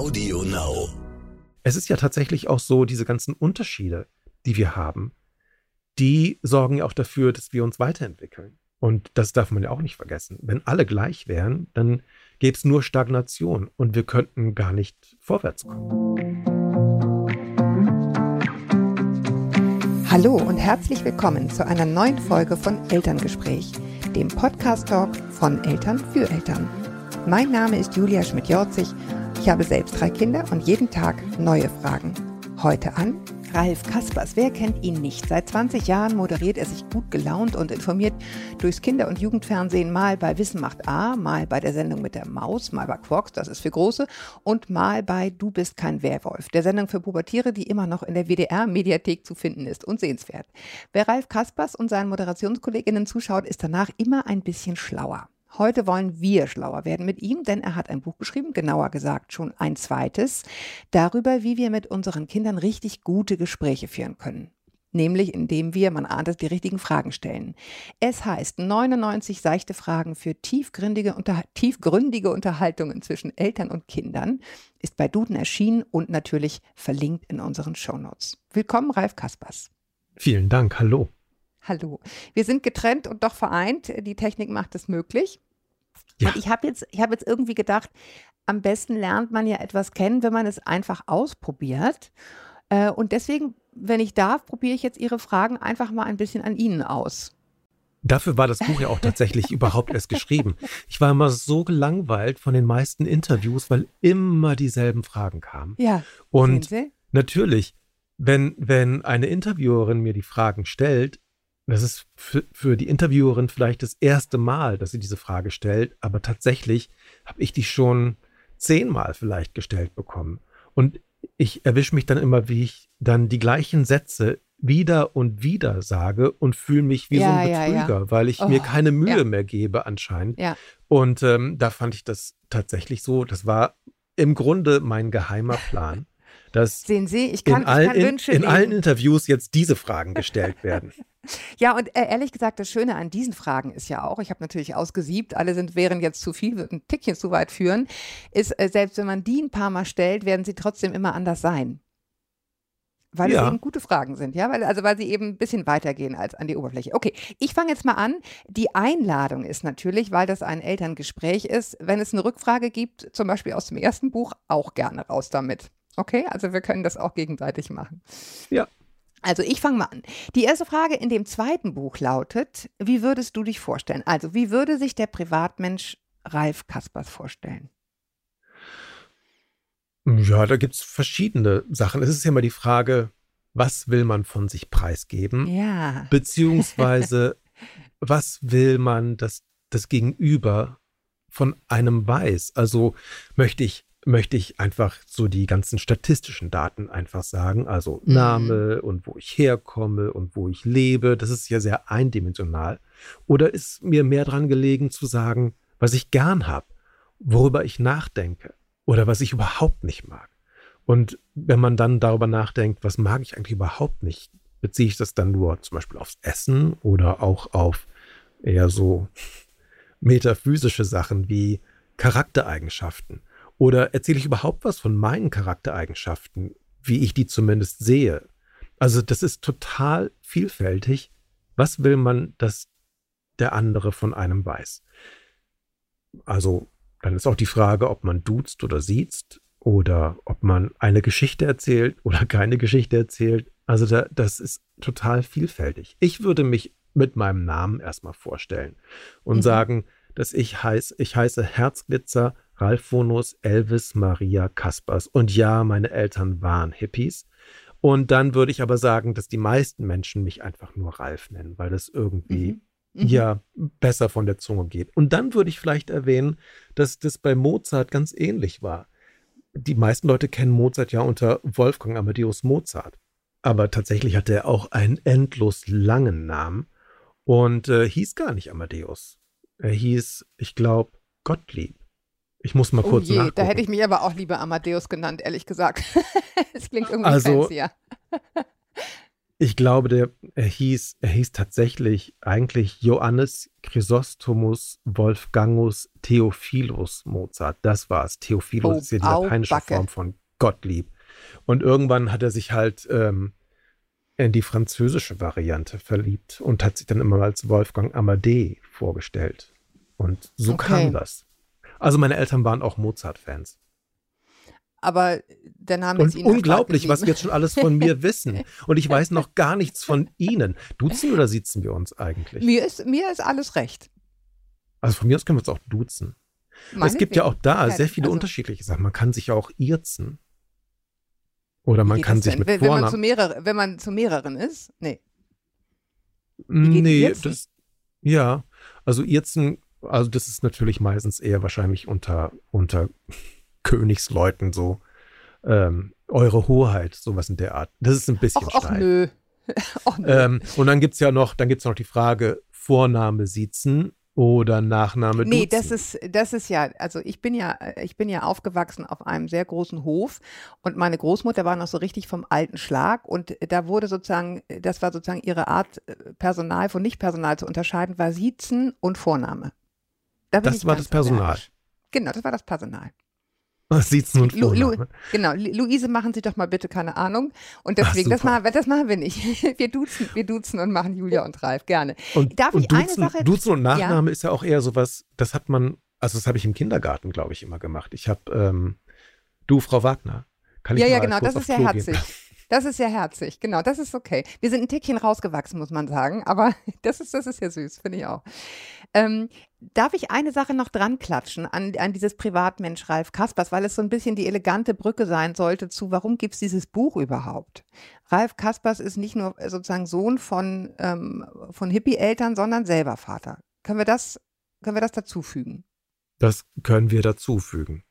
Audio Now. Es ist ja tatsächlich auch so, diese ganzen Unterschiede, die wir haben, die sorgen ja auch dafür, dass wir uns weiterentwickeln. Und das darf man ja auch nicht vergessen. Wenn alle gleich wären, dann gäbe es nur Stagnation und wir könnten gar nicht vorwärts kommen. Hallo und herzlich willkommen zu einer neuen Folge von Elterngespräch, dem Podcast-Talk von Eltern für Eltern. Mein Name ist Julia Schmidt-Jorzig. Ich habe selbst drei Kinder und jeden Tag neue Fragen. Heute an Ralf Kaspers. Wer kennt ihn nicht? Seit 20 Jahren moderiert er sich gut gelaunt und informiert durchs Kinder- und Jugendfernsehen mal bei Wissen macht A, mal bei der Sendung mit der Maus, mal bei Quarks, das ist für Große, und mal bei Du bist kein Werwolf, der Sendung für Pubertiere, die immer noch in der WDR-Mediathek zu finden ist und sehenswert. Wer Ralf Kaspers und seinen Moderationskolleginnen zuschaut, ist danach immer ein bisschen schlauer. Heute wollen wir schlauer werden mit ihm, denn er hat ein Buch geschrieben, genauer gesagt schon ein zweites, darüber, wie wir mit unseren Kindern richtig gute Gespräche führen können. Nämlich indem wir, man ahnt es, die richtigen Fragen stellen. Es heißt 99 seichte Fragen für tiefgründige, unter, tiefgründige Unterhaltungen zwischen Eltern und Kindern, ist bei Duden erschienen und natürlich verlinkt in unseren Shownotes. Willkommen, Ralf Kaspers. Vielen Dank, hallo. Hallo. Wir sind getrennt und doch vereint. Die Technik macht es möglich. Ja. Und ich habe jetzt, hab jetzt irgendwie gedacht, am besten lernt man ja etwas kennen, wenn man es einfach ausprobiert. Äh, und deswegen, wenn ich darf, probiere ich jetzt Ihre Fragen einfach mal ein bisschen an Ihnen aus. Dafür war das Buch ja auch tatsächlich überhaupt erst geschrieben. Ich war immer so gelangweilt von den meisten Interviews, weil immer dieselben Fragen kamen. Ja. Und natürlich, wenn, wenn eine Interviewerin mir die Fragen stellt, das ist für, für die Interviewerin vielleicht das erste Mal, dass sie diese Frage stellt, aber tatsächlich habe ich die schon zehnmal vielleicht gestellt bekommen. Und ich erwische mich dann immer, wie ich dann die gleichen Sätze wieder und wieder sage und fühle mich wie ja, so ein Betrüger, ja, ja. weil ich oh, mir keine Mühe mehr gebe anscheinend. Und ähm, da fand ich das tatsächlich so, das war im Grunde mein geheimer Plan, dass Sehen Sie, ich kann, in, allen, ich kann Wünsche in, in allen Interviews jetzt diese Fragen gestellt werden. Ja, und äh, ehrlich gesagt, das Schöne an diesen Fragen ist ja auch, ich habe natürlich ausgesiebt, alle sind, wären jetzt zu viel, würden ein Tickchen zu weit führen, ist, äh, selbst wenn man die ein paar Mal stellt, werden sie trotzdem immer anders sein. Weil ja. es eben gute Fragen sind, ja, weil, also weil sie eben ein bisschen weitergehen als an die Oberfläche. Okay, ich fange jetzt mal an. Die Einladung ist natürlich, weil das ein Elterngespräch ist, wenn es eine Rückfrage gibt, zum Beispiel aus dem ersten Buch, auch gerne raus damit. Okay, also wir können das auch gegenseitig machen. Ja. Also ich fange mal an. Die erste Frage in dem zweiten Buch lautet, wie würdest du dich vorstellen? Also wie würde sich der Privatmensch Ralf Kaspers vorstellen? Ja, da gibt es verschiedene Sachen. Es ist ja immer die Frage, was will man von sich preisgeben? Ja. Beziehungsweise, was will man, dass das Gegenüber von einem weiß? Also möchte ich möchte ich einfach so die ganzen statistischen Daten einfach sagen, also mhm. Name und wo ich herkomme und wo ich lebe. Das ist ja sehr eindimensional. Oder ist mir mehr dran gelegen zu sagen, was ich gern habe, worüber ich nachdenke oder was ich überhaupt nicht mag. Und wenn man dann darüber nachdenkt, was mag ich eigentlich überhaupt nicht, beziehe ich das dann nur zum Beispiel aufs Essen oder auch auf eher so metaphysische Sachen wie Charaktereigenschaften oder erzähle ich überhaupt was von meinen Charaktereigenschaften, wie ich die zumindest sehe? Also das ist total vielfältig. Was will man, dass der andere von einem weiß? Also dann ist auch die Frage, ob man duzt oder siezt oder ob man eine Geschichte erzählt oder keine Geschichte erzählt. Also da, das ist total vielfältig. Ich würde mich mit meinem Namen erstmal vorstellen und mhm. sagen, dass ich heiße, ich heiße Herzglitzer Ralphonus Elvis Maria Kaspers. Und ja, meine Eltern waren Hippies. Und dann würde ich aber sagen, dass die meisten Menschen mich einfach nur Ralf nennen, weil das irgendwie mhm. Mhm. ja besser von der Zunge geht. Und dann würde ich vielleicht erwähnen, dass das bei Mozart ganz ähnlich war. Die meisten Leute kennen Mozart ja unter Wolfgang Amadeus Mozart. Aber tatsächlich hatte er auch einen endlos langen Namen und äh, hieß gar nicht Amadeus. Er hieß, ich glaube, Gottlieb. Ich muss mal oh kurz je, nachgucken. Da hätte ich mich aber auch lieber Amadeus genannt, ehrlich gesagt. Es klingt irgendwie also, fancier. Ich glaube, der, er hieß, er hieß tatsächlich eigentlich Johannes Chrysostomus Wolfgangus Theophilus Mozart. Das war es. Theophilus Oh, ist ja die lateinische Backe. Form von Gottlieb. Und irgendwann hat er sich halt ähm, in die französische Variante verliebt und hat sich dann immer als Wolfgang Amadee vorgestellt. Und so Okay. kam das. Also meine Eltern waren auch Mozart-Fans. Aber der Name ist Und Ihnen unglaublich, was wir jetzt schon alles von mir wissen. Und ich weiß noch gar nichts von Ihnen. Duzen oder sitzen wir uns eigentlich? Mir ist, mir ist alles recht. Also von mir aus können wir uns auch duzen. es gibt ja auch da sehr viele Also, unterschiedliche Sachen. Man kann sich ja auch irzen. Oder man kann sich mit wenn, wenn, man zu mehrere, wenn man zu mehreren ist? Nee. Nee, das. Ja, also Irzen, also das ist natürlich meistens eher wahrscheinlich unter, unter Königsleuten so. Ähm, eure Hoheit, sowas in der Art. Das ist ein bisschen Och, och nö. och nö. Ähm, und dann gibt's ja noch, dann gibt's noch die Frage, Vorname siezen oder Nachname Nee, duzen. das ist, das ist ja, also ich bin ja, ich bin ja aufgewachsen auf einem sehr großen Hof und meine Großmutter war noch so richtig vom alten Schlag und da wurde sozusagen, das war sozusagen ihre Art, äh, Personal von Nicht-Personal zu unterscheiden, war Siezen und Vorname. Da Das war das Personal. allergisch. Genau, das war das Personal. Siezen und Lu, Lu, Vorname. genau, Lu- Luise, machen Sie doch mal bitte keine Ahnung. Und Ach, deswegen, das super. machen, das machen wir nicht. Wir duzen, wir duzen und machen Julia und Ralf gerne. Und, Darf und ich eine Duzen, Sache- Duzen und Nachname ist ja auch eher sowas, das hat man, also das habe ich im Kindergarten, glaube ich, immer gemacht. Ich habe, ähm, du, Frau Wagner, kann ich Ja, ja, genau, das ist ja Klo herzig. Das ist ja herzig, genau, das ist okay. Wir sind ein Tickchen rausgewachsen, muss man sagen, aber das ist, das ist ja süß, finde ich auch. Ähm, darf ich eine Sache noch dran klatschen an, an dieses Privatmensch Ralf Kaspers, weil es so ein bisschen die elegante Brücke sein sollte zu, warum gibt es dieses Buch überhaupt? Ralf Kaspers ist nicht nur sozusagen Sohn von, ähm, von Hippie-Eltern, sondern selber Vater. Können wir das, können wir das dazufügen? Das können wir dazufügen.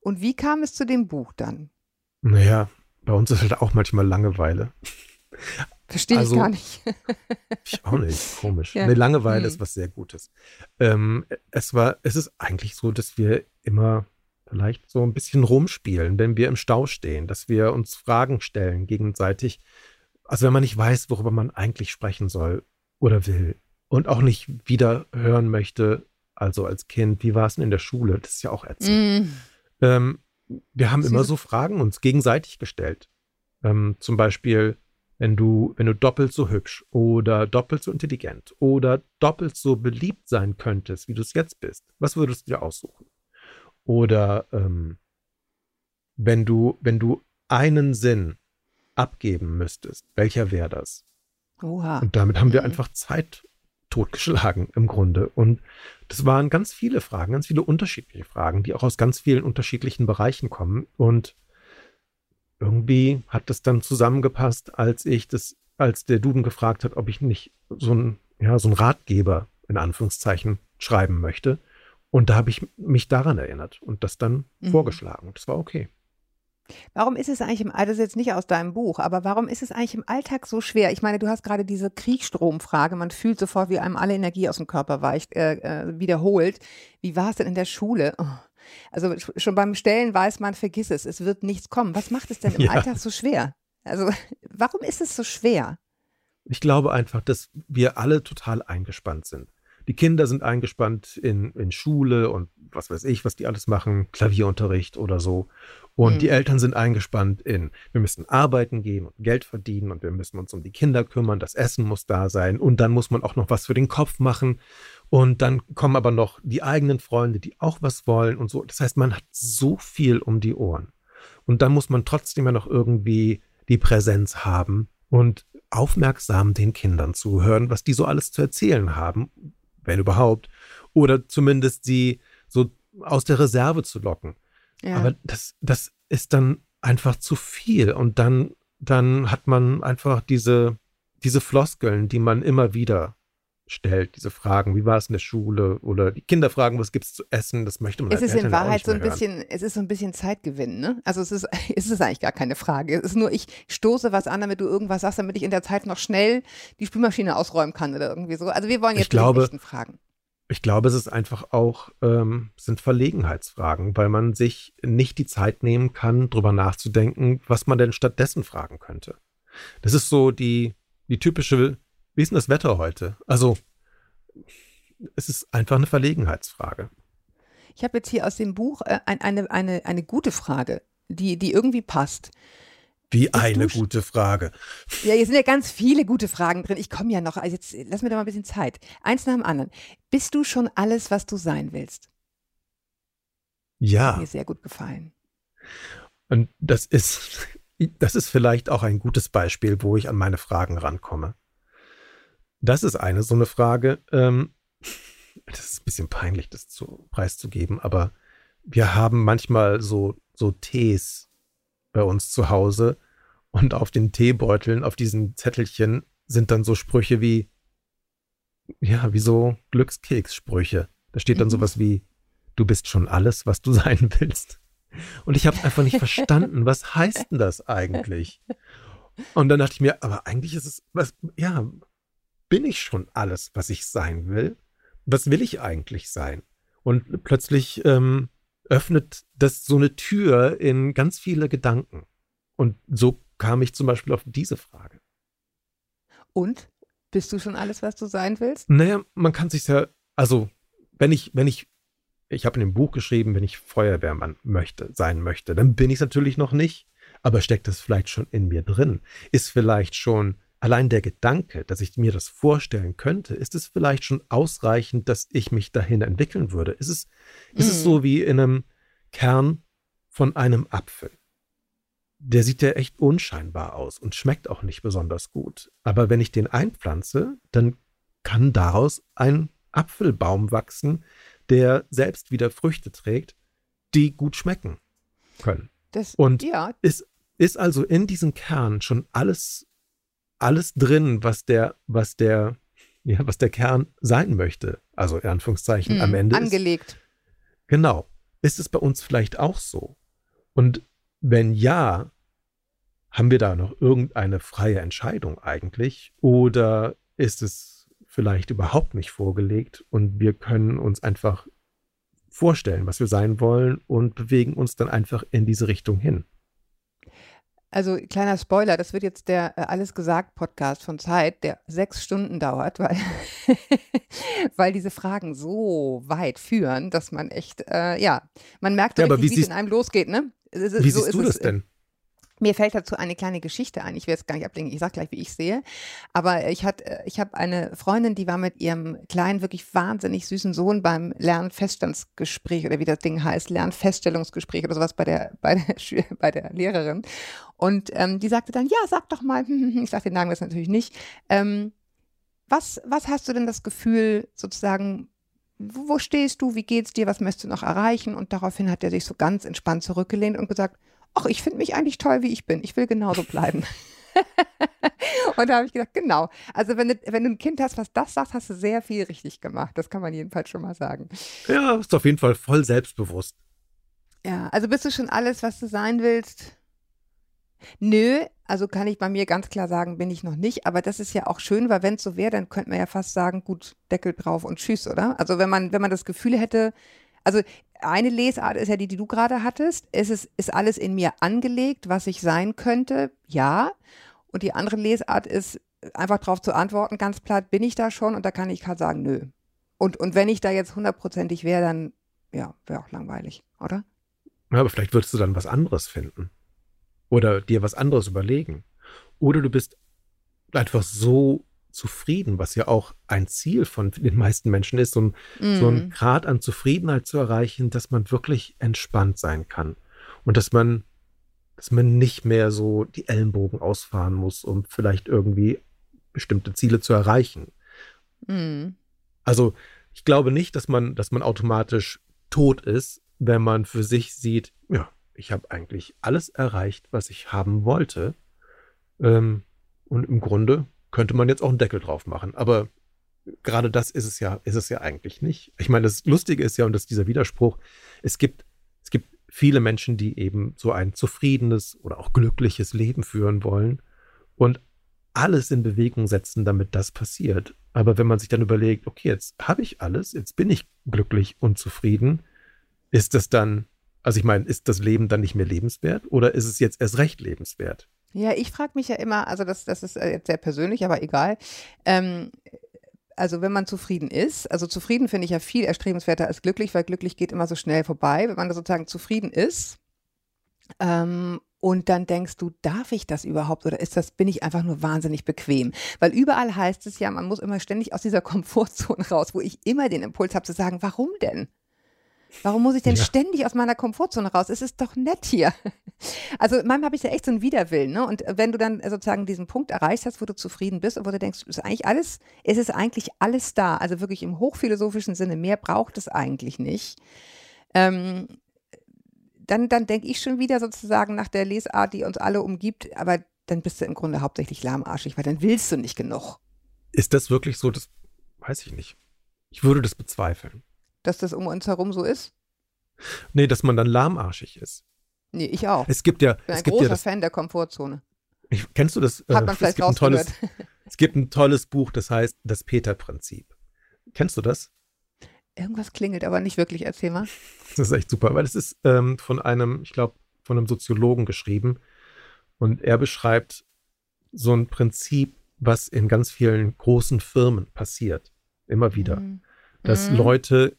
Und wie kam es zu dem Buch dann? Naja, bei uns ist halt auch manchmal Langeweile. Verstehe Also- ich gar nicht. Ich auch nicht, komisch. Ja. Nee, Langeweile Hm. ist was sehr Gutes. Ähm, es war, es ist eigentlich so, dass wir immer vielleicht so ein bisschen rumspielen, wenn wir im Stau stehen, dass wir uns Fragen stellen gegenseitig. Also wenn man nicht weiß, worüber man eigentlich sprechen soll oder will und auch nicht wieder hören möchte, also als Kind, wie war es denn in der Schule? Das ist ja auch ätzend. Mm. Ähm, wir haben Sie immer so Fragen uns gegenseitig gestellt. Ähm, zum Beispiel, wenn du, wenn du doppelt so hübsch oder doppelt so intelligent oder doppelt so beliebt sein könntest, wie du es jetzt bist, was würdest du dir aussuchen? Oder ähm, wenn du, wenn du einen Sinn abgeben müsstest, welcher wäre das? Oha. Und damit haben wir Mhm. einfach Zeit totgeschlagen im Grunde. Und das waren ganz viele Fragen, ganz viele unterschiedliche Fragen, die auch aus ganz vielen unterschiedlichen Bereichen kommen. Und irgendwie hat das dann zusammengepasst, als ich das, als der Duden gefragt hat, ob ich nicht so ein, ja, so ein Ratgeber in Anführungszeichen schreiben möchte. Und da habe ich mich daran erinnert und das dann Mhm. vorgeschlagen. Und das war okay. Warum ist es eigentlich im Alltag, das ist jetzt nicht aus deinem Buch, aber warum ist es eigentlich im Alltag so schwer? Ich meine, du hast gerade diese Kriegsstromfrage, man fühlt sofort, wie einem alle Energie aus dem Körper weicht, äh, äh, wiederholt. Wie war es denn in der Schule? Oh. Also sch- schon beim Stellen weiß man, vergiss es, es wird nichts kommen. Was macht es denn im Ja. Alltag so schwer? Also warum ist es so schwer? Ich glaube einfach, dass wir alle total eingespannt sind. Die Kinder sind eingespannt in, in Schule und was weiß ich, was die alles machen, Klavierunterricht oder so. Und Mhm. die Eltern sind eingespannt in, wir müssen arbeiten gehen und Geld verdienen und wir müssen uns um die Kinder kümmern, das Essen muss da sein und dann muss man auch noch was für den Kopf machen. Und dann kommen aber noch die eigenen Freunde, die auch was wollen und so. Das heißt, man hat so viel um die Ohren. Und dann muss man trotzdem ja noch irgendwie die Präsenz haben und aufmerksam den Kindern zuhören, was die so alles zu erzählen haben, wenn überhaupt, oder zumindest sie so aus der Reserve zu locken. Ja. Aber das, das ist dann einfach zu viel und dann, dann hat man einfach diese, diese Floskeln, die man immer wieder stellt, diese Fragen, wie war es in der Schule oder die Kinder fragen, was gibt's zu essen, das möchte man es als ist in Wahrheit so ein hören. bisschen, es ist so ein bisschen Zeitgewinn, ne? Also es ist, es ist eigentlich gar keine Frage. Es ist nur, ich stoße was an, damit du irgendwas sagst, damit ich in der Zeit noch schnell die Spülmaschine ausräumen kann oder irgendwie so. Also wir wollen jetzt glaube- echten Fragen. Ich glaube, es ist einfach auch, ähm, sind Verlegenheitsfragen, weil man sich nicht die Zeit nehmen kann, drüber nachzudenken, was man denn stattdessen fragen könnte. Das ist so die, die typische, wie ist denn das Wetter heute? Also, es ist einfach eine Verlegenheitsfrage. Ich habe jetzt hier aus dem Buch äh, eine, eine, eine gute Frage, die, die irgendwie passt. Wie eine gute Frage. Ja, hier sind ja ganz viele gute Fragen drin. Ich komme ja noch. Also jetzt lass mir da mal ein bisschen Zeit. Eins nach dem anderen. Bist du schon alles, was du sein willst? Ja. Hat mir sehr gut gefallen. Und das ist, das ist vielleicht auch ein gutes Beispiel, wo ich an meine Fragen rankomme. Das ist eine so eine Frage. Ähm, das ist ein bisschen peinlich, das zu, preiszugeben, aber wir haben manchmal so, so Tees bei uns zu Hause. Und auf den Teebeuteln, auf diesen Zettelchen sind dann so Sprüche wie, ja, wie so Glückskekssprüche. Da steht dann mhm. sowas wie, du bist schon alles, was du sein willst. Und ich habe einfach nicht verstanden, was heißt denn das eigentlich? Und dann dachte ich mir, aber eigentlich ist es, was, ja, bin ich schon alles, was ich sein will? Was will ich eigentlich sein? Und plötzlich ähm, öffnet das so eine Tür in ganz viele Gedanken. Und so kam ich zum Beispiel auf diese Frage. Und? Bist du schon alles, was du sein willst? Naja, man kann sich ja, also, wenn ich, wenn ich, ich habe in dem Buch geschrieben, wenn ich Feuerwehrmann möchte, sein möchte, dann bin ich es natürlich noch nicht. Aber steckt das vielleicht schon in mir drin? Ist vielleicht schon allein der Gedanke, dass ich mir das vorstellen könnte, ist es vielleicht schon ausreichend, dass ich mich dahin entwickeln würde? Ist es, mhm. ist es so mhm. wie in einem Kern von einem Apfel? Der sieht ja echt unscheinbar aus und schmeckt auch nicht besonders gut. Aber wenn ich den einpflanze, dann kann daraus ein Apfelbaum wachsen, der selbst wieder Früchte trägt, die gut schmecken können. Das, und ja. ist, ist also in diesem Kern schon alles alles drin, was der, was der, ja, was der Kern sein möchte. Also in Anführungszeichen mhm, am Ende. Angelegt. Ist, genau. Ist es bei uns vielleicht auch so? Und wenn ja, haben wir da noch irgendeine freie Entscheidung eigentlich? Oder ist es vielleicht überhaupt nicht vorgelegt und wir können uns einfach vorstellen, was wir sein wollen und bewegen uns dann einfach in diese Richtung hin? Also kleiner Spoiler, das wird jetzt der äh, Alles gesagt Podcast von Zeit, der sechs Stunden dauert, weil, weil diese Fragen so weit führen, dass man echt, äh, ja, man merkt, ja, wie es in einem losgeht, ne? Wie so siehst du das äh, denn? Mir fällt dazu eine kleine Geschichte ein. Ich will jetzt gar nicht ablenken. Ich sage gleich, wie ich sehe. Aber ich hatte, ich habe eine Freundin, die war mit ihrem kleinen, wirklich wahnsinnig süßen Sohn beim Lernfeststandsgespräch oder wie das Ding heißt, Lernfeststellungsgespräch oder sowas bei der, bei der, bei der Lehrerin. Und ähm, die sagte dann, ja, sag doch mal, ich sage den Namen jetzt natürlich nicht. Ähm, was, was hast du denn das Gefühl, sozusagen, wo stehst du, wie geht's dir, was möchtest du noch erreichen? Und daraufhin hat er sich so ganz entspannt zurückgelehnt und gesagt, ach, ich finde mich eigentlich toll, wie ich bin. Ich will genauso bleiben. und da habe ich gedacht, genau. Also wenn du, wenn du ein Kind hast, was das sagt, hast du sehr viel richtig gemacht. Das kann man jedenfalls schon mal sagen. Ja, ist auf jeden Fall voll selbstbewusst. Ja, also bist du schon alles, was du sein willst? Nö, also kann ich bei mir ganz klar sagen, bin ich noch nicht. Aber das ist ja auch schön, weil wenn es so wäre, dann könnte man ja fast sagen, gut, Deckel drauf und tschüss, oder? Also wenn man, wenn man das Gefühl hätte, also eine Lesart ist ja die, die du gerade hattest. Ist es ist alles in mir angelegt, was ich sein könnte? Ja. Und die andere Lesart ist einfach darauf zu antworten, ganz platt, bin ich da schon? Und da kann ich gerade sagen, nö. Und, und wenn ich da jetzt hundertprozentig wäre, dann, ja, wäre auch langweilig, oder? Ja, aber vielleicht würdest du dann was anderes finden. Oder dir was anderes überlegen. Oder du bist einfach so zufrieden, was ja auch ein Ziel von den meisten Menschen ist, so ein, mm. so ein mhm. Grad an Zufriedenheit zu erreichen, dass man wirklich entspannt sein kann. Und dass man, dass man nicht mehr so die Ellenbogen ausfahren muss, um vielleicht irgendwie bestimmte Ziele zu erreichen. Mm. Also, ich glaube nicht, dass man, dass man automatisch tot ist, wenn man für sich sieht, ich habe eigentlich alles erreicht, was ich haben wollte. Ähm, und im Grunde könnte man jetzt auch einen Deckel drauf machen. Aber gerade das ist es ja, ist es ja eigentlich nicht. Ich meine, das Lustige ist ja, und das ist dieser Widerspruch, es gibt, es gibt viele Menschen, die eben so ein zufriedenes oder auch glückliches Leben führen wollen und alles in Bewegung setzen, damit das passiert. Aber wenn man sich dann überlegt, okay, jetzt habe ich alles, jetzt bin ich glücklich und zufrieden, ist das dann, also ich meine, ist das Leben dann nicht mehr lebenswert oder ist es jetzt erst recht lebenswert? Ja, ich frage mich ja immer, also das, das ist äh, jetzt sehr persönlich, aber egal. Ähm, also wenn man zufrieden ist, also zufrieden finde ich ja viel erstrebenswerter als glücklich, weil glücklich geht immer so schnell vorbei. Wenn man sozusagen zufrieden ist ähm, und dann denkst du, darf ich das überhaupt oder ist das, bin ich einfach nur wahnsinnig bequem? Weil überall heißt es ja, man muss immer ständig aus dieser Komfortzone raus, wo ich immer den Impuls habe zu sagen, warum denn? Warum muss ich denn ja. ständig aus meiner Komfortzone raus? Es ist doch nett hier. Also manchmal habe ich ja echt so einen Widerwillen. Ne? Und wenn du dann sozusagen diesen Punkt erreicht hast, wo du zufrieden bist und wo du denkst, ist eigentlich alles, es ist eigentlich alles da. Also wirklich im hochphilosophischen Sinne, mehr braucht es eigentlich nicht. Ähm, dann, dann denke ich schon wieder sozusagen nach der Lesart, die uns alle umgibt, aber dann bist du im Grunde hauptsächlich lahmarschig, weil dann willst du nicht genug. Ist das wirklich so? Das weiß ich nicht. Ich würde das bezweifeln dass das um uns herum so ist? Nee, dass man dann lahmarschig ist. Nee, ich auch. Es gibt ja. Ich bin ein es großer ja das, Fan der Komfortzone. Ich, kennst du das? Hat man äh, vielleicht es gibt, tolles, es gibt ein tolles Buch, das heißt Das Peter-Prinzip. Kennst du das? Irgendwas klingelt, aber nicht wirklich. Erzähl mal. Das ist echt super, weil es ist ähm, von einem, ich glaube, von einem Soziologen geschrieben. Und er beschreibt so ein Prinzip, was in ganz vielen großen Firmen passiert. Immer wieder. Mhm dass mhm. Leute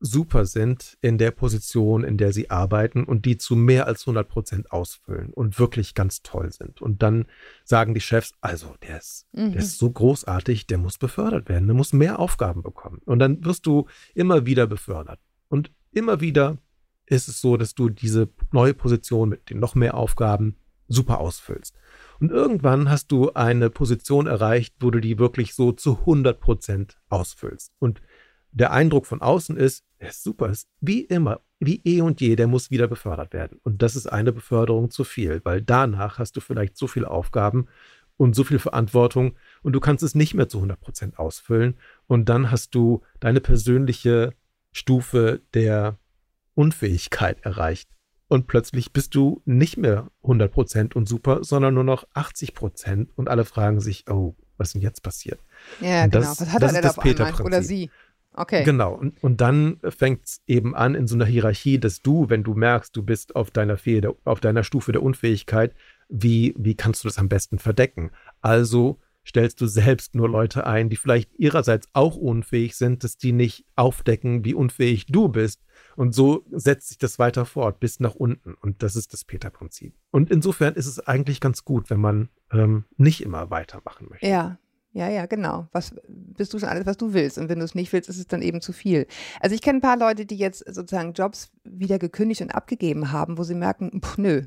super sind in der Position, in der sie arbeiten und die zu mehr als 100 Prozent ausfüllen und wirklich ganz toll sind. Und dann sagen die Chefs, also der ist, mhm. der ist so großartig, der muss befördert werden, der muss mehr Aufgaben bekommen. Und dann wirst du immer wieder befördert. Und immer wieder ist es so, dass du diese neue Position mit den noch mehr Aufgaben super ausfüllst. Und irgendwann hast du eine Position erreicht, wo du die wirklich so zu 100 Prozent ausfüllst. Und der Eindruck von außen ist, er ist super, ist wie immer, wie eh und je, der muss wieder befördert werden. Und das ist eine Beförderung zu viel, weil danach hast du vielleicht so viele Aufgaben und so viel Verantwortung und du kannst es nicht mehr zu 100 Prozent ausfüllen. Und dann hast du deine persönliche Stufe der Unfähigkeit erreicht. Und plötzlich bist du nicht mehr 100 Prozent und super, sondern nur noch 80 Prozent und alle fragen sich, oh, was ist denn jetzt passiert? Ja, und genau. was hat er denn auf einmal? Oder sie? Okay. Genau. Und, und dann fängt es eben an in so einer Hierarchie, dass du, wenn du merkst, du bist auf deiner, Fehde, auf deiner Stufe der Unfähigkeit, wie, wie kannst du das am besten verdecken? Also stellst du selbst nur Leute ein, die vielleicht ihrerseits auch unfähig sind, dass die nicht aufdecken, wie unfähig du bist. Und so setzt sich das weiter fort bis nach unten. Und das ist das Peter-Prinzip. Und insofern ist es eigentlich ganz gut, wenn man ähm, nicht immer weitermachen möchte. Ja, ja, ja, genau. Was bist du schon alles, was du willst? Und wenn du es nicht willst, ist es dann eben zu viel. Also ich kenne ein paar Leute, die jetzt sozusagen Jobs wieder gekündigt und abgegeben haben, wo sie merken, pff, nö.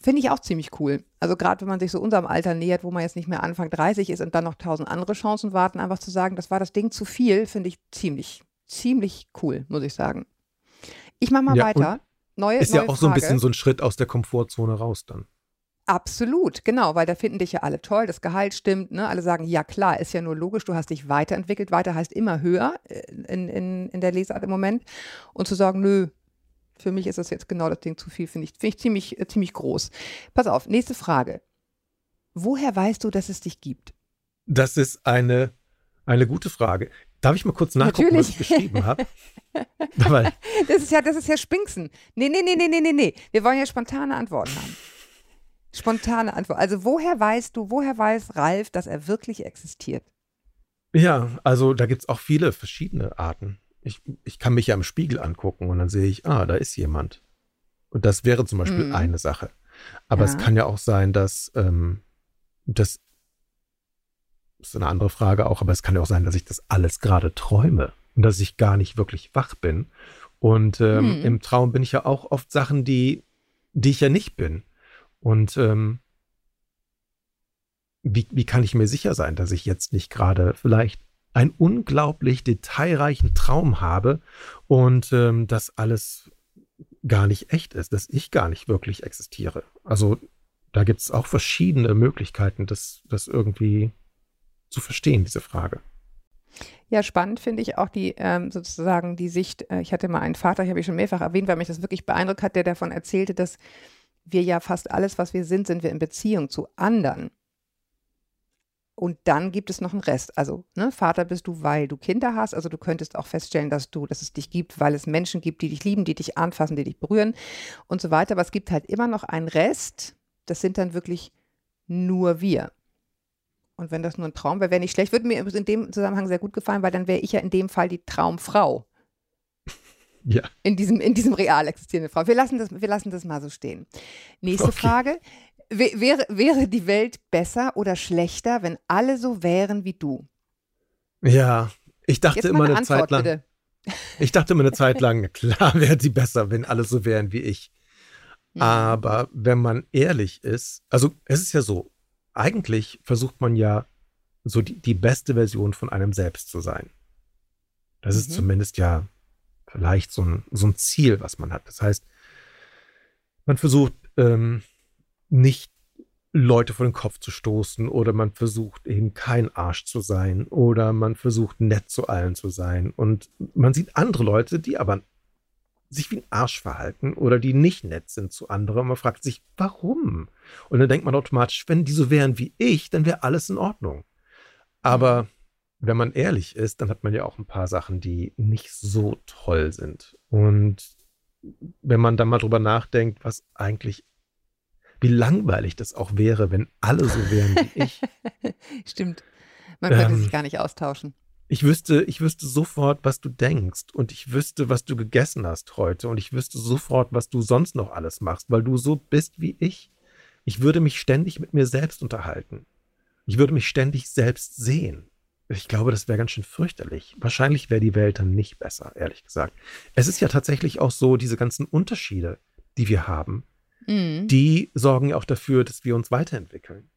Finde ich auch ziemlich cool. Also gerade wenn man sich so unserem Alter nähert, wo man jetzt nicht mehr Anfang 30 ist und dann noch tausend andere Chancen warten, einfach zu sagen, das war das Ding zu viel, finde ich ziemlich, ziemlich cool, muss ich sagen. Ich mache mal ja, weiter. Neue, ist neue ja auch Frage. so ein bisschen so ein Schritt aus der Komfortzone raus dann. Absolut, genau, weil da finden dich ja alle toll, das Gehalt stimmt, ne? alle sagen, ja klar, ist ja nur logisch, du hast dich weiterentwickelt, weiter heißt immer höher äh, in, in, in der Lesart im Moment. Und zu sagen, nö, für mich ist das jetzt genau das Ding zu viel, finde ich, find ich ziemlich, äh, ziemlich groß. Pass auf, nächste Frage. Woher weißt du, dass es dich gibt? Das ist eine, eine gute Frage. Darf ich mal kurz nachgucken, Natürlich. was ich geschrieben habe? das ist ja, das ist ja Spinksen. Nee, nee, nee, nee, nee, nee, nee. Wir wollen ja spontane Antworten haben. Spontane Antwort. Also woher weißt du, woher weiß Ralf, dass er wirklich existiert? Ja, also da gibt es auch viele verschiedene Arten. Ich, ich kann mich ja im Spiegel angucken und dann sehe ich, ah, da ist jemand. Und das wäre zum Beispiel mhm. eine Sache. Aber ja. es kann ja auch sein, dass ähm, das ist eine andere Frage auch, aber es kann ja auch sein, dass ich das alles gerade träume und dass ich gar nicht wirklich wach bin. Und ähm, mhm. im Traum bin ich ja auch oft Sachen, die, die ich ja nicht bin. Und ähm, wie, wie kann ich mir sicher sein, dass ich jetzt nicht gerade vielleicht einen unglaublich detailreichen Traum habe und ähm, das alles gar nicht echt ist, dass ich gar nicht wirklich existiere. Also da gibt es auch verschiedene Möglichkeiten, das, das irgendwie zu verstehen, diese Frage. Ja, spannend finde ich auch die ähm, sozusagen die Sicht. Äh, ich hatte mal einen Vater, ich habe ich schon mehrfach erwähnt, weil mich das wirklich beeindruckt hat, der davon erzählte, dass wir ja fast alles, was wir sind, sind wir in Beziehung zu anderen. Und dann gibt es noch einen Rest. Also, ne, Vater bist du, weil du Kinder hast. Also du könntest auch feststellen, dass du, dass es dich gibt, weil es Menschen gibt, die dich lieben, die dich anfassen, die dich berühren und so weiter. Aber es gibt halt immer noch einen Rest. Das sind dann wirklich nur wir. Und wenn das nur ein Traum wäre, wäre nicht schlecht. Würde mir in dem Zusammenhang sehr gut gefallen, weil dann wäre ich ja in dem Fall die Traumfrau. Ja. In diesem, in diesem real existierenden Frau. Wir lassen das, wir lassen das mal so stehen. Nächste Okay. Frage. Wäre, wäre die Welt besser oder schlechter, wenn alle so wären wie du? Ja, ich dachte immer eine eine Antwort, Zeit lang, bitte. ich dachte immer eine Zeit lang, klar wäre die besser, wenn alle so wären wie ich. Mhm. Aber wenn man ehrlich ist, also es ist ja so, eigentlich versucht man ja so die, die beste Version von einem selbst zu sein. Das ist Mhm. zumindest ja vielleicht so ein, so ein Ziel, was man hat. Das heißt, man versucht ähm, nicht Leute vor den Kopf zu stoßen oder man versucht eben kein Arsch zu sein oder man versucht nett zu allen zu sein und man sieht andere Leute, die aber sich wie ein Arsch verhalten oder die nicht nett sind zu anderen und man fragt sich, warum? Und dann denkt man automatisch, wenn die so wären wie ich, dann wäre alles in Ordnung. Aber wenn man ehrlich ist, dann hat man ja auch ein paar Sachen, die nicht so toll sind. Und wenn man dann mal drüber nachdenkt, was eigentlich, wie langweilig das auch wäre, wenn alle so wären wie ich. Stimmt. Man könnte Ähm, sich gar nicht austauschen. Ich wüsste, ich wüsste sofort, was du denkst und ich wüsste, was du gegessen hast heute und ich wüsste sofort, was du sonst noch alles machst, weil du so bist wie ich. Ich würde mich ständig mit mir selbst unterhalten. Ich würde mich ständig selbst sehen. Ich glaube, das wäre ganz schön fürchterlich. Wahrscheinlich wäre die Welt dann nicht besser, ehrlich gesagt. Es ist ja tatsächlich auch so, diese ganzen Unterschiede, die wir haben, Mhm. die sorgen ja auch dafür, dass wir uns weiterentwickeln.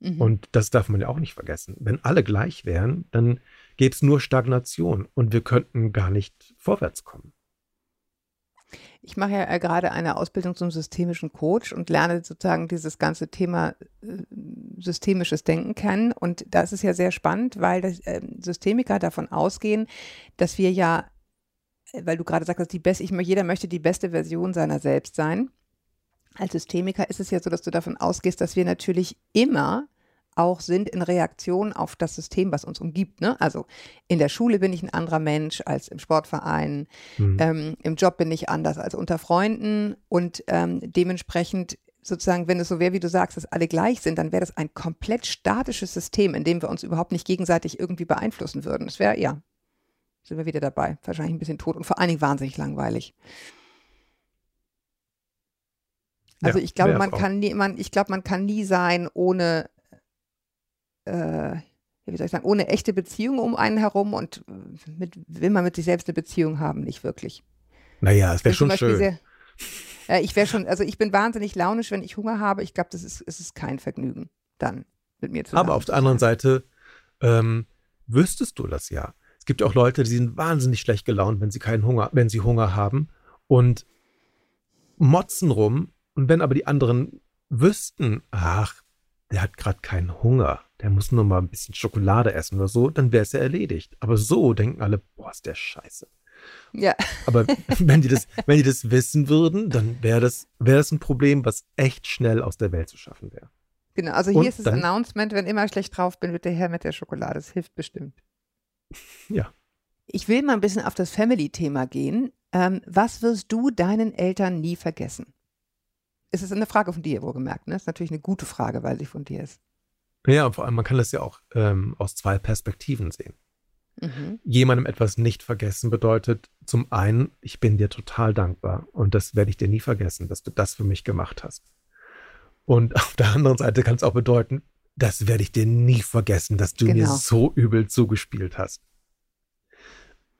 Mhm. Und das darf man ja auch nicht vergessen. Wenn alle gleich wären, dann gäbe es nur Stagnation und wir könnten gar nicht vorwärts kommen. Ich mache ja äh, gerade eine Ausbildung zum systemischen Coach und lerne sozusagen dieses ganze Thema äh, systemisches Denken kennen. Und das ist ja sehr spannend, weil ähm, Systemiker davon ausgehen, dass wir ja, äh, weil du gerade sagst, die beste, ich, jeder möchte die beste Version seiner selbst sein. Als Systemiker ist es ja so, dass du davon ausgehst, dass wir natürlich immer auch sind in Reaktion auf das System, was uns umgibt. Ne? Also in der Schule bin ich ein anderer Mensch als im Sportverein. Hm. Ähm, Im Job bin ich anders als unter Freunden und ähm, dementsprechend sozusagen, wenn es so wäre, wie du sagst, dass alle gleich sind, dann wäre das ein komplett statisches System, in dem wir uns überhaupt nicht gegenseitig irgendwie beeinflussen würden. Das wäre, ja, sind wir wieder dabei. Wahrscheinlich ein bisschen tot und vor allen Dingen wahnsinnig langweilig. Also Ja, ich glaube, man auch. kann nie, man, ich glaube, man kann nie sein ohne, äh, wie soll ich sagen, ohne echte Beziehung um einen herum und äh, mit, will man mit sich selbst eine Beziehung haben, nicht wirklich. Naja, es wäre schon schön. Sehr, äh, ich wäre schon, also ich bin wahnsinnig launisch, wenn ich Hunger habe. Ich glaube, das ist, es ist kein Vergnügen, dann mit mir zusammen. Aber auf der anderen. Seite ähm, wüsstest du das ja. Es gibt ja auch Leute, die sind wahnsinnig schlecht gelaunt, wenn sie keinen Hunger, wenn sie Hunger haben und motzen rum. Und wenn aber die anderen wüssten, ach, der hat gerade keinen Hunger, der muss nur mal ein bisschen Schokolade essen oder so, dann wäre es ja erledigt. Aber so denken alle, boah, ist der scheiße. Ja, Aber wenn die das, wenn die das wissen würden, dann wäre das, wäre das ein Problem, was echt schnell aus der Welt zu schaffen wäre. genau. Also Und hier ist das dann- Announcement, wenn immer schlecht drauf bin, wird der Herr mit der Schokolade. Das hilft bestimmt. Ja. Ich will mal ein bisschen auf das Family-Thema gehen. Ähm, was wirst du deinen Eltern nie vergessen? Es ist eine Frage von dir, wohlgemerkt. Ne? Das ist natürlich eine gute Frage, weil sie von dir ist. Ja, und vor allem, man kann das ja auch ähm, aus zwei Perspektiven sehen. Mhm. Jemandem etwas nicht vergessen bedeutet, zum einen, ich bin dir total dankbar und das werde ich dir nie vergessen, dass du das für mich gemacht hast. Und auf der anderen Seite kann es auch bedeuten, das werde ich dir nie vergessen, dass du mir Genau. so übel zugespielt hast.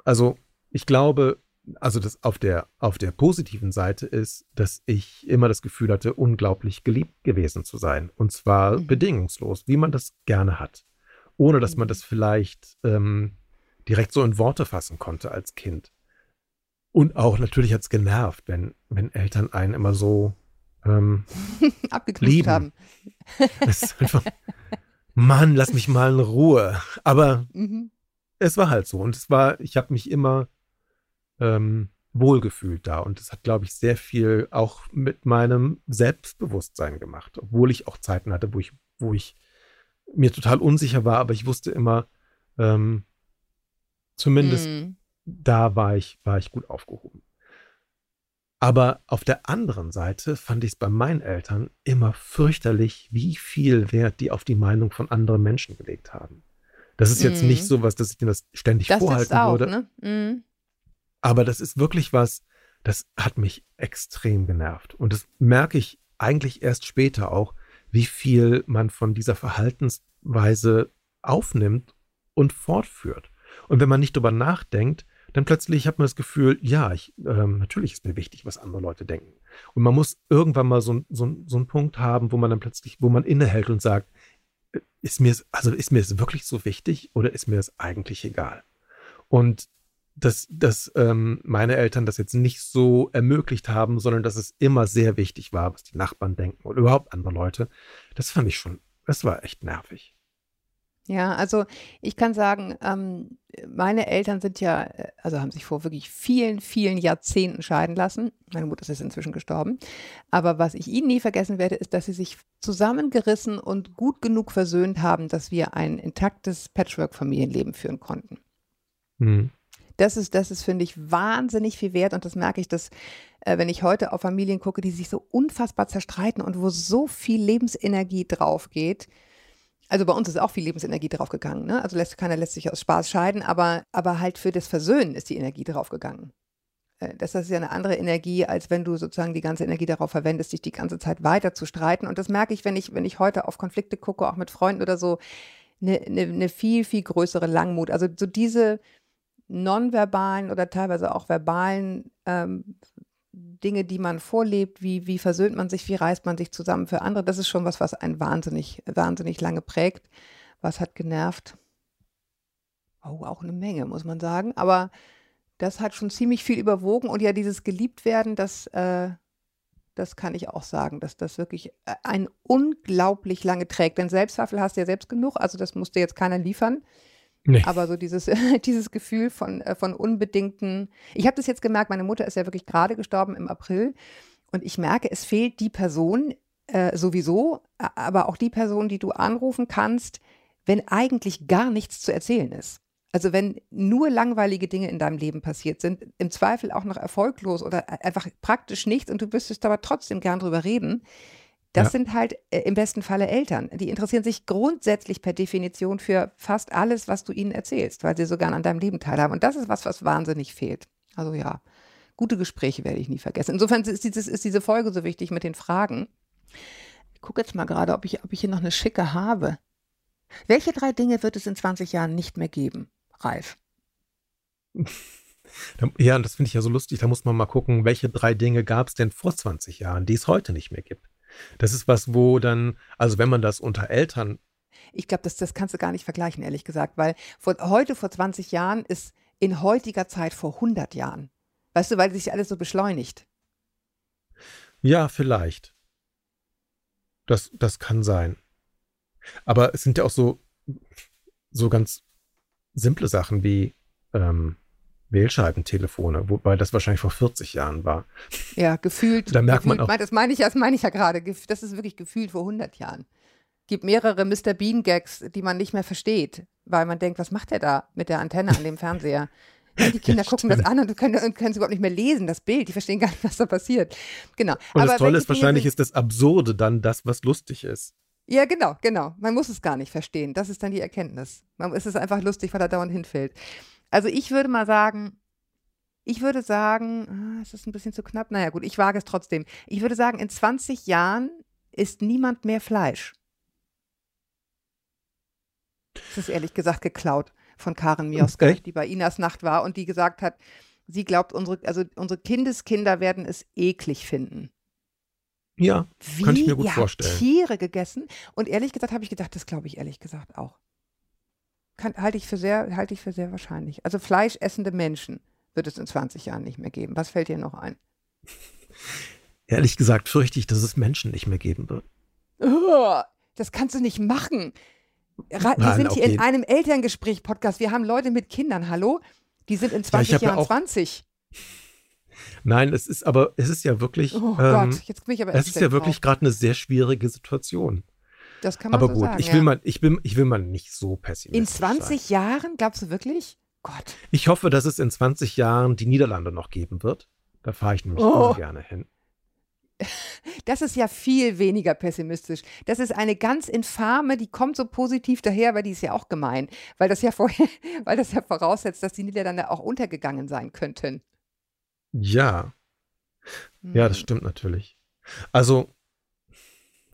Also, ich glaube, also das auf der, auf der positiven Seite ist, dass ich immer das Gefühl hatte, unglaublich geliebt gewesen zu sein. Und zwar Mhm. bedingungslos, wie man das gerne hat. Ohne dass man Mhm. das vielleicht ähm, direkt so in Worte fassen konnte als Kind. Und auch natürlich hat es genervt, wenn, wenn Eltern einen immer so ähm, Abgeknüpft haben. das ist einfach, Mann, lass mich mal in Ruhe. Aber Mhm. es war halt so. Und es war, ich habe mich immer ähm, wohlgefühlt da. Und das hat, glaube ich, sehr viel auch mit meinem Selbstbewusstsein gemacht. Obwohl ich auch Zeiten hatte, wo ich, wo ich mir total unsicher war, aber ich wusste immer, ähm, zumindest Mhm. da war ich, war ich gut aufgehoben. Aber auf der anderen Seite fand ich es bei meinen Eltern immer fürchterlich, wie viel Wert die auf die Meinung von anderen Menschen gelegt haben. Das ist jetzt mm. nicht so was, dass ich ihnen das ständig das vorhalten auch, würde. Ne? Mm. Aber das ist wirklich was, das hat mich extrem genervt. Und das merke ich eigentlich erst später auch, wie viel man von dieser Verhaltensweise aufnimmt und fortführt. Und wenn man nicht drüber nachdenkt, dann plötzlich hat man das Gefühl, ja, ich, ähm, natürlich ist mir wichtig, was andere Leute denken. Und man muss irgendwann mal so, so, so einen Punkt haben, wo man dann plötzlich, wo man innehält und sagt, äh, ist mir also ist mir es wirklich so wichtig oder ist mir es eigentlich egal? Und dass, dass ähm, meine Eltern das jetzt nicht so ermöglicht haben, sondern dass es immer sehr wichtig war, was die Nachbarn denken oder überhaupt andere Leute, das fand ich schon, das war echt nervig. Ja, also ich kann sagen, ähm, meine Eltern sind ja, äh, also haben sich vor wirklich vielen, vielen Jahrzehnten scheiden lassen. Meine Mutter ist inzwischen gestorben. Aber was ich ihnen nie vergessen werde, ist, dass sie sich zusammengerissen und gut genug versöhnt haben, dass wir ein intaktes Patchwork-Familienleben führen konnten. Mhm. Das ist, das ist, finde ich, wahnsinnig viel wert. Und das merke ich, dass, äh, wenn ich heute auf Familien gucke, die sich so unfassbar zerstreiten und wo so viel Lebensenergie drauf geht, also bei uns ist auch viel Lebensenergie draufgegangen. Ne? Also lässt, keiner lässt sich aus Spaß scheiden, aber, aber halt für das Versöhnen ist die Energie draufgegangen. Äh, das ist ja eine andere Energie, als wenn du sozusagen die ganze Energie darauf verwendest, dich die ganze Zeit weiter zu streiten. Und das merke ich, wenn ich, wenn ich heute auf Konflikte gucke, auch mit Freunden oder so, eine, eine, eine viel, viel größere Langmut. Also so diese nonverbalen oder teilweise auch verbalen ähm, Dinge, die man vorlebt, wie, wie versöhnt man sich, wie reißt man sich zusammen für andere, das ist schon was, was einen wahnsinnig, wahnsinnig lange prägt. Was hat genervt? Oh, auch eine Menge, muss man sagen. Aber das hat schon ziemlich viel überwogen und ja, dieses Geliebtwerden, das, äh, das kann ich auch sagen, dass das wirklich äh, ein unglaublich lange trägt. Denn Selbstzweifel hast du ja selbst genug, also das musste jetzt keiner liefern. Nee. Aber so dieses, dieses Gefühl von, äh, von unbedingten. Ich habe das jetzt gemerkt, meine Mutter ist ja wirklich gerade gestorben im April. Und ich merke, es fehlt die Person äh, sowieso, aber auch die Person, die du anrufen kannst, wenn eigentlich gar nichts zu erzählen ist. Also wenn nur langweilige Dinge in deinem Leben passiert sind, im Zweifel auch noch erfolglos oder äh, einfach praktisch nichts und du müsstest aber trotzdem gern drüber reden, das ja. sind halt äh, im besten Falle Eltern. Die interessieren sich grundsätzlich per Definition für fast alles, was du ihnen erzählst, weil sie sogar an deinem Leben teilhaben. Und das ist was, was wahnsinnig fehlt. Also ja, gute Gespräche werde ich nie vergessen. Insofern ist, dieses, ist diese Folge so wichtig mit den Fragen. Ich gucke jetzt mal gerade, ob ich, ob ich hier noch eine schicke habe. Welche drei Dinge wird es in 20 Jahren nicht mehr geben, Ralf? Ja, und das finde ich ja so lustig. Da muss man mal gucken, welche drei Dinge gab es denn vor 20 Jahren, die es heute nicht mehr gibt. Das ist was, wo dann, also wenn man das unter Eltern. Ich glaube, das, das kannst du gar nicht vergleichen, ehrlich gesagt, weil vor, heute vor 20 Jahren ist in heutiger Zeit vor 100 Jahren. Weißt du, weil sich alles so beschleunigt. Ja, vielleicht. Das, das kann sein. Aber es sind ja auch so, so ganz simple Sachen wie, ähm, Wählscheibentelefone, wobei das wahrscheinlich vor 40 Jahren war. Ja, gefühlt. da merkt gefühlt, man auch. Das meine ich, das meine ich ja gerade. Das ist wirklich gefühlt vor 100 Jahren. Gibt mehrere Mr. Bean Gags, die man nicht mehr versteht, weil man denkt, was macht er da mit der Antenne an dem Fernseher? Ja, die Kinder ja, gucken das an und können, können es überhaupt nicht mehr lesen, das Bild. Die verstehen gar nicht, was da passiert. Genau. Und Aber das Tolle ist, wahrscheinlich ist das Absurde dann das, was lustig ist. Ja, genau, genau. Man muss es gar nicht verstehen. Das ist dann die Erkenntnis. Man, es ist einfach lustig, weil er dauernd hinfällt. Also ich würde mal sagen, ich würde sagen, ah, es ist ein bisschen zu knapp. Naja, gut, ich wage es trotzdem. Ich würde sagen, in 20 Jahren isst niemand mehr Fleisch. Das ist ehrlich gesagt geklaut von Karen Mioska, die bei Inas Nacht war und die gesagt hat, sie glaubt, unsere, also unsere Kindeskinder werden es eklig finden. Ja, Wie? kann ich mir gut vorstellen. Tiere gegessen und ehrlich gesagt habe ich gedacht, das glaube ich ehrlich gesagt auch halte ich für sehr, halte ich für sehr wahrscheinlich. Also fleischessende Menschen wird es in 20 Jahren nicht mehr geben. Was fällt dir noch ein? Ehrlich gesagt fürchte ich, dass es Menschen nicht mehr geben wird. Oh, das kannst du nicht machen. Wir Nein, sind hier in einem Elterngespräch-Podcast. Wir haben Leute mit Kindern, hallo? Die sind in 20 ja, Jahren ja 20. Nein, es ist aber, es ist ja wirklich. Oh ähm, Gott, jetzt bin ich aber Es ist ja wirklich gerade eine sehr schwierige Situation. Das kann man Aber so gut, sagen, ich will, ja. mal, ich, will, ich will mal nicht so pessimistisch In 20 sein. Jahren, glaubst du wirklich? Gott. Ich hoffe, dass es in 20 Jahren die Niederlande noch geben wird. Da fahre ich nämlich oh. gerne hin. Das ist ja viel weniger pessimistisch. Das ist eine ganz infame, die kommt so positiv daher, aber die ist ja auch gemein, weil das ja vorher, weil das ja voraussetzt, dass die Niederlande auch untergegangen sein könnten. Ja. Ja, das hm. stimmt natürlich. Also,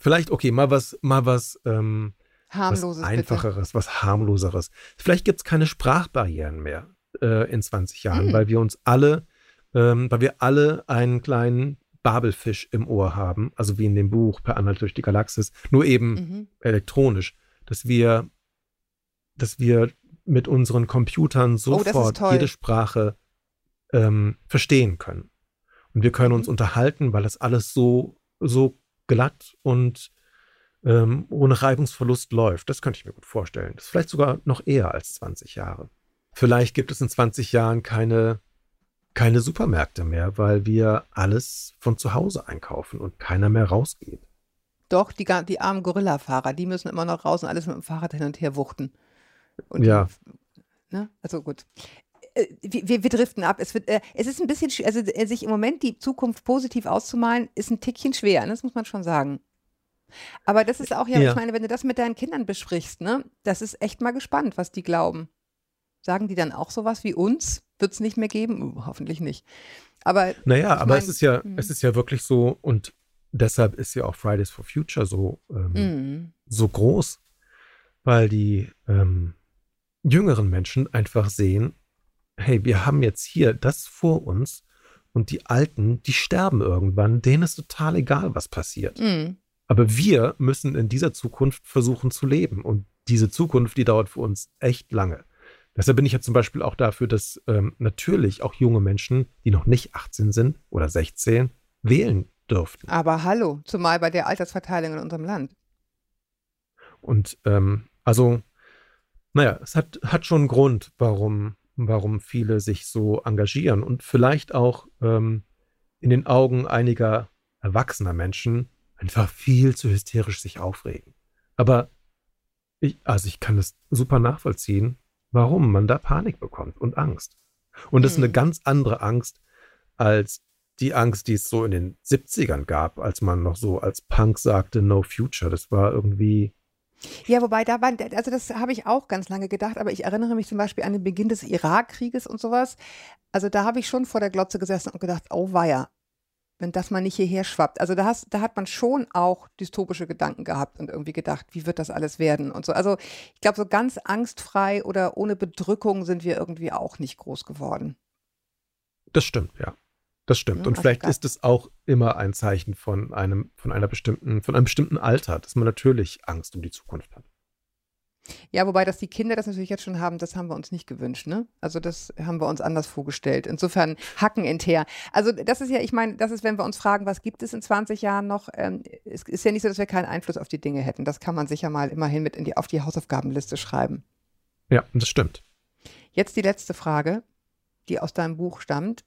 vielleicht, okay, mal was, mal was, ähm, Harmloses, was Einfacheres, bitte. was Harmloseres. Vielleicht gibt es keine Sprachbarrieren mehr äh, in 20 Jahren, mhm. weil wir uns alle, ähm, weil wir alle einen kleinen Babelfisch im Ohr haben, also wie in dem Buch Per Anhalt durch die Galaxis, nur eben mhm. elektronisch, dass wir, dass wir mit unseren Computern oh, sofort oh, jede Sprache ähm, verstehen können. Und wir können uns mhm. unterhalten, weil das alles so, so glatt und ähm, ohne Reibungsverlust läuft. Das könnte ich mir gut vorstellen. Das ist vielleicht sogar noch eher als 20 Jahre. Vielleicht gibt es in 20 Jahren keine keine Supermärkte mehr, weil wir alles von zu Hause einkaufen und keiner mehr rausgeht. Doch, die, die armen Gorilla-Fahrer, die müssen immer noch raus und alles mit dem Fahrrad hin und her wuchten. Und ja. Die, ne? Also gut. Äh, wir, wir, driften ab. Es, wird, äh, es ist ein bisschen, also äh, sich im Moment die Zukunft positiv auszumalen, ist ein Tickchen schwer, ne? das muss man schon sagen. Aber das ist auch ja, ja, ich meine, wenn du das mit deinen Kindern besprichst, ne, das ist echt mal gespannt, was die glauben. Sagen die dann auch sowas wie uns? Wird es nicht mehr geben? Uh, hoffentlich nicht. Aber. Naja, aber mein, es ist ja, hm. es ist ja wirklich so, und deshalb ist ja auch Fridays for Future so, ähm, mm. so groß, weil die ähm, jüngeren Menschen einfach sehen, hey, wir haben jetzt hier das vor uns und die Alten, die sterben irgendwann, denen ist total egal, was passiert. Mm. Aber wir müssen in dieser Zukunft versuchen zu leben und diese Zukunft, die dauert für uns echt lange. Deshalb bin ich ja zum Beispiel auch dafür, dass ähm, natürlich auch junge Menschen, die noch nicht 18 sind oder 16, wählen dürften. Aber hallo, zumal bei der Altersverteilung in unserem Land. Und ähm, also, naja, es hat, hat schon einen Grund, warum, warum viele sich so engagieren und vielleicht auch ähm, in den Augen einiger erwachsener Menschen einfach viel zu hysterisch sich aufregen. Aber ich, also ich kann das super nachvollziehen, warum man da Panik bekommt und Angst. Und das mhm. ist eine mhm. ganz andere Angst als die Angst, die es so in den 70ern gab, als man noch so als Punk sagte, no future. Das war irgendwie. Ja, wobei da war, also das habe ich auch ganz lange gedacht, aber ich erinnere mich zum Beispiel an den Beginn des Irakkrieges und sowas. Also da habe ich schon vor der Glotze gesessen und gedacht, oh weia, wenn das mal nicht hierher schwappt. Also da, hast, da hat man schon auch dystopische Gedanken gehabt und irgendwie gedacht, wie wird das alles werden und so. Also ich glaube, so ganz angstfrei oder ohne Bedrückung sind wir irgendwie auch nicht groß geworden. Das stimmt, ja. Das stimmt. und also vielleicht ist es auch immer ein Zeichen von einem, von einer bestimmten, von einem bestimmten Alter, dass man natürlich Angst um die Zukunft hat. Ja, wobei, dass die Kinder das natürlich jetzt schon haben, das haben wir uns nicht gewünscht, ne? Also das haben wir uns anders vorgestellt. Insofern Hacken enther. Also das ist ja, ich meine, das ist, wenn wir uns fragen, was gibt es in 20 Jahren noch, ähm, es ist ja nicht so, dass wir keinen Einfluss auf die Dinge hätten. Das kann man sicher mal immerhin mit in die, auf die Hausaufgabenliste schreiben. Ja, das stimmt. Jetzt die letzte Frage, die aus deinem Buch stammt.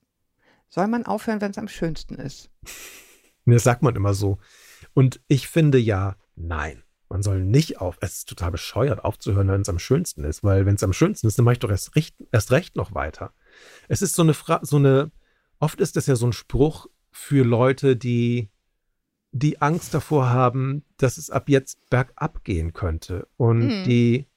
Soll man aufhören, wenn es am schönsten ist? Das sagt man immer so. Und ich finde ja, nein. Man soll nicht auf, es ist total bescheuert aufzuhören, wenn es am schönsten ist, weil wenn es am schönsten ist, dann mache ich doch erst recht, erst recht noch weiter. Es ist so eine, Fra so eine, oft ist das ja so ein Spruch für Leute, die, die Angst davor haben, dass es ab jetzt bergab gehen könnte und mhm. die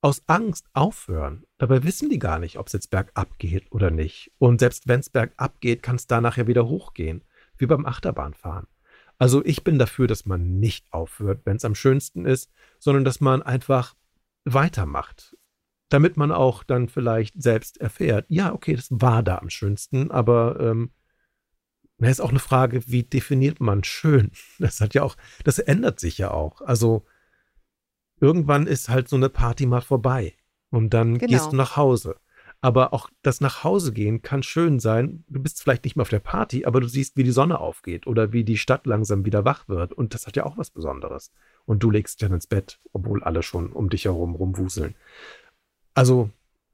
aus Angst aufhören. Dabei wissen die gar nicht, ob es jetzt bergab geht oder nicht. Und selbst wenn es bergab geht, kann es da nachher wieder hochgehen, wie beim Achterbahnfahren. Also ich bin dafür, dass man nicht aufhört, wenn es am schönsten ist, sondern dass man einfach weitermacht. Damit man auch dann vielleicht selbst erfährt, ja, okay, das war da am schönsten, aber ähm, ist auch eine Frage, wie definiert man schön? Das hat ja auch, das ändert sich ja auch. Also irgendwann ist halt so eine Party mal vorbei und dann genau. gehst du nach Hause. Aber auch das Nachhausegehen kann schön sein. Du bist vielleicht nicht mehr auf der Party, aber du siehst, wie die Sonne aufgeht oder wie die Stadt langsam wieder wach wird. Und das hat ja auch was Besonderes. Und du legst dich dann ins Bett, obwohl alle schon um dich herum rumwuseln. Also,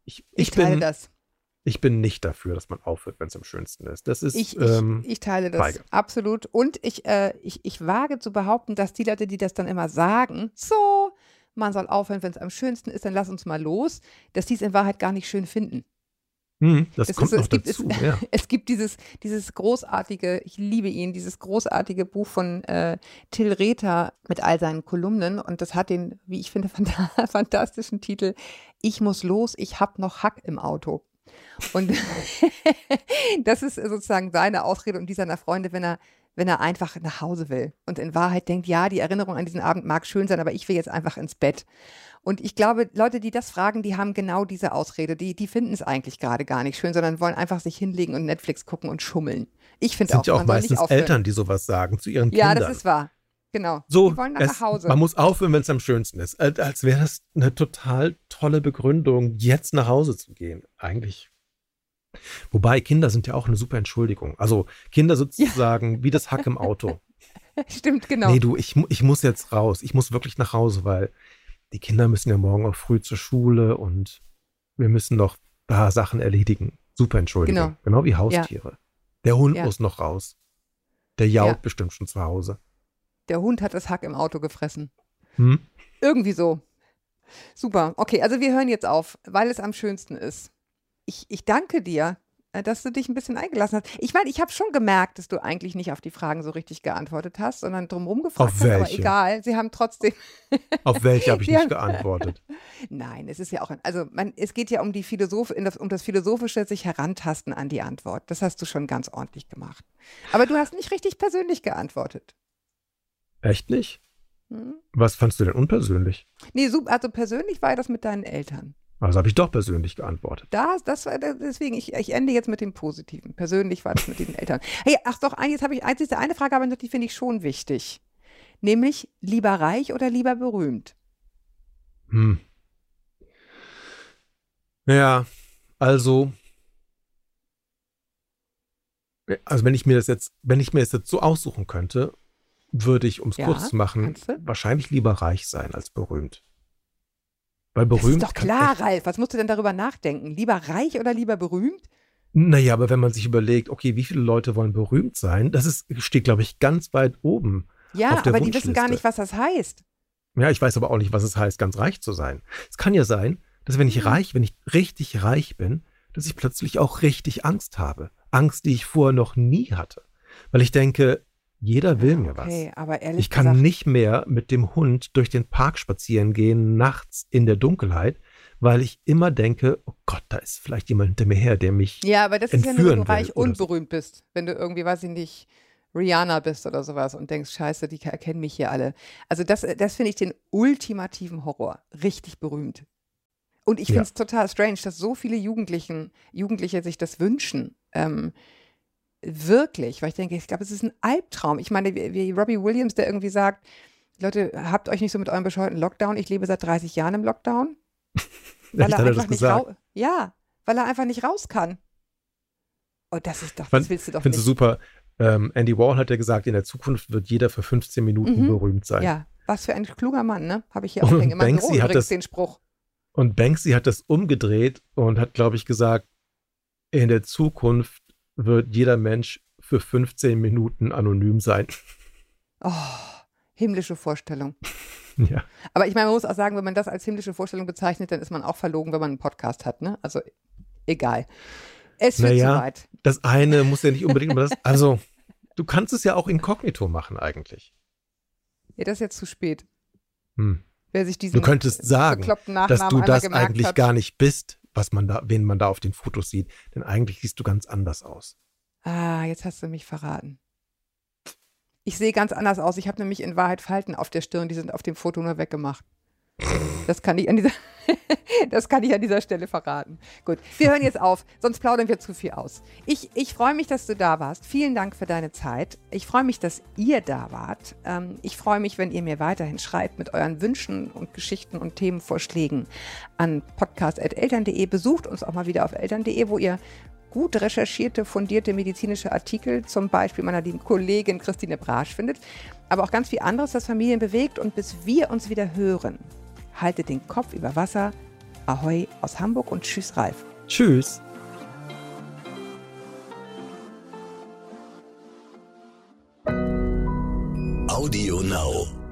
ich, ich, ich teile bin, das. Ich bin nicht dafür, dass man aufhört, wenn es am schönsten ist. Das ist. Ich, ähm, ich, ich teile das feige. absolut. Und ich, äh, ich, ich wage zu behaupten, dass die Leute, die das dann immer sagen, so, man soll aufhören, wenn es am schönsten ist, dann lass uns mal los, dass die es in Wahrheit gar nicht schön finden. Hm, das, das, kommt ist, noch es gibt, dazu. Es, ja. es gibt dieses, dieses großartige, ich liebe ihn, dieses großartige Buch von äh, Till Rether mit all seinen Kolumnen und das hat den, wie ich finde, fantastischen Titel Ich muss los, ich hab noch Hack im Auto. Und das ist sozusagen seine Ausrede und die seiner Freunde, wenn er, wenn er einfach nach Hause will und in Wahrheit denkt, ja, die Erinnerung an diesen Abend mag schön sein, aber ich will jetzt einfach ins Bett. Und ich glaube, Leute, die das fragen, die haben genau diese Ausrede. Die, die finden es eigentlich gerade gar nicht schön, sondern wollen einfach sich hinlegen und Netflix gucken und schummeln. Ich finde auch, sind ja auch meistens Eltern, die sowas sagen zu ihren ja, Kindern. Ja, das ist wahr. Genau. So, die wollen nach es, Hause. Man muss aufhören, wenn es am schönsten ist. Als wäre das eine total tolle Begründung, jetzt nach Hause zu gehen. Eigentlich Wobei Kinder sind ja auch eine super Entschuldigung. Also Kinder sozusagen ja. wie das Hack im Auto. Stimmt, genau. Nee, du, ich, ich muss jetzt raus. Ich muss wirklich nach Hause, weil die Kinder müssen ja morgen auch früh zur Schule und wir müssen noch ein paar Sachen erledigen. Super Entschuldigung. Genau, genau wie Haustiere. Ja. Der Hund ja. muss noch raus. Der jault ja. bestimmt schon zu Hause. Der Hund hat das Hack im Auto gefressen. Hm? Irgendwie so. Super. Okay, also wir hören jetzt auf, weil es am schönsten ist ich, ich danke dir, äh, dass du dich ein bisschen eingelassen hast. Ich meine, ich habe schon gemerkt, dass du eigentlich nicht auf die Fragen so richtig geantwortet hast, sondern drumherum gefragt auf welche? hast. Aber egal, sie haben trotzdem. auf welche habe ich nicht geantwortet? Nein, es ist ja auch, also man, es geht ja um die Philosoph das, um das philosophische sich herantasten an die Antwort. Das hast du schon ganz ordentlich gemacht. Aber du hast nicht richtig persönlich geantwortet. Echt nicht? Hm? Was fandst du denn unpersönlich? Nee, also persönlich war das mit deinen Eltern. Also habe ich doch persönlich geantwortet. Das, das war deswegen, ich, ich ende jetzt mit dem Positiven. Persönlich war das mit den Eltern. Hey, ach doch, jetzt habe ich diese eine Frage, aber die finde ich schon wichtig. Nämlich lieber reich oder lieber berühmt? Hm. Ja, also. Also wenn ich mir das jetzt, wenn ich mir das jetzt so aussuchen könnte, würde ich, um es ja, kurz zu machen, wahrscheinlich lieber reich sein als berühmt. Weil berühmt. Das ist doch klar, Ralf. Was musst du denn darüber nachdenken? Lieber reich oder lieber berühmt? Naja, aber wenn man sich überlegt, okay, wie viele Leute wollen berühmt sein, das ist, steht, glaube ich, ganz weit oben. Ja, aber die wissen gar nicht, was das heißt. Ja, ich weiß aber auch nicht, was es heißt, ganz reich zu sein. Es kann ja sein, dass wenn ich mhm. reich, wenn ich richtig reich bin, dass ich plötzlich auch richtig Angst habe. Angst, die ich vorher noch nie hatte. Weil ich denke, jeder will mir okay, was. Aber ehrlich ich kann gesagt, nicht mehr mit dem Hund durch den Park spazieren gehen, nachts in der Dunkelheit, weil ich immer denke, oh Gott, da ist vielleicht jemand hinter mir her, der mich Ja, aber das ist ja nur, wenn du reich und berühmt bist. Wenn du irgendwie, weiß ich nicht, Rihanna bist oder sowas und denkst, scheiße, die erkennen mich hier alle. Also das, das finde ich den ultimativen Horror. Richtig berühmt. Und ich finde es ja. total strange, dass so viele Jugendlichen, Jugendliche sich das wünschen. Ähm, Wirklich, weil ich denke, ich glaube, es ist ein Albtraum. Ich meine, wie, wie Robbie Williams, der irgendwie sagt, Leute, habt euch nicht so mit eurem bescheuerten Lockdown. Ich lebe seit 30 Jahren im Lockdown. weil er einfach nicht raus, ja, weil er einfach nicht raus kann. Oh, das ist doch, das willst du doch Findest nicht. du super. Ähm, Andy Warhol hat ja gesagt, in der Zukunft wird jeder für 15 Minuten mhm. berühmt sein. Ja, was für ein kluger Mann, ne? Habe ich hier auch meinem Banksy hat das, den Spruch. Und Banksy hat das umgedreht und hat, glaube ich, gesagt, in der Zukunft wird jeder Mensch für 15 Minuten anonym sein. Oh, himmlische Vorstellung. Ja. Aber ich meine, man muss auch sagen, wenn man das als himmlische Vorstellung bezeichnet, dann ist man auch verlogen, wenn man einen Podcast hat, ne? Also egal. Es wird naja, weit. Das eine muss ja nicht unbedingt das. Also, du kannst es ja auch inkognito machen, eigentlich. Ja, das ist jetzt zu spät. Hm. Wer sich diesen du könntest sagen, dass du das eigentlich hat. gar nicht bist, was man da, wen man da auf den Fotos sieht. Denn eigentlich siehst du ganz anders aus. Ah, jetzt hast du mich verraten. Ich sehe ganz anders aus. Ich habe nämlich in Wahrheit Falten auf der Stirn, die sind auf dem Foto nur weggemacht. Das kann ich an dieser, das kann ich an dieser Stelle verraten. Gut, wir hören jetzt auf, sonst plaudern wir zu viel aus. Ich, ich freue mich, dass du da warst. Vielen Dank für deine Zeit. Ich freue mich, dass ihr da wart. Ähm, ich freue mich, wenn ihr mir weiterhin schreibt mit euren Wünschen und Geschichten und Themenvorschlägen an podcast.eltern.de. Besucht uns auch mal wieder auf eltern.de, wo ihr gut recherchierte, fundierte medizinische Artikel, zum Beispiel meiner lieben Kollegin Christine Brasch findet, aber auch ganz viel anderes, das Familien bewegt. Und bis wir uns wieder hören, haltet den Kopf über Wasser. Ahoi aus Hamburg und tschüss, Ralf. Tschüss. Audio Now.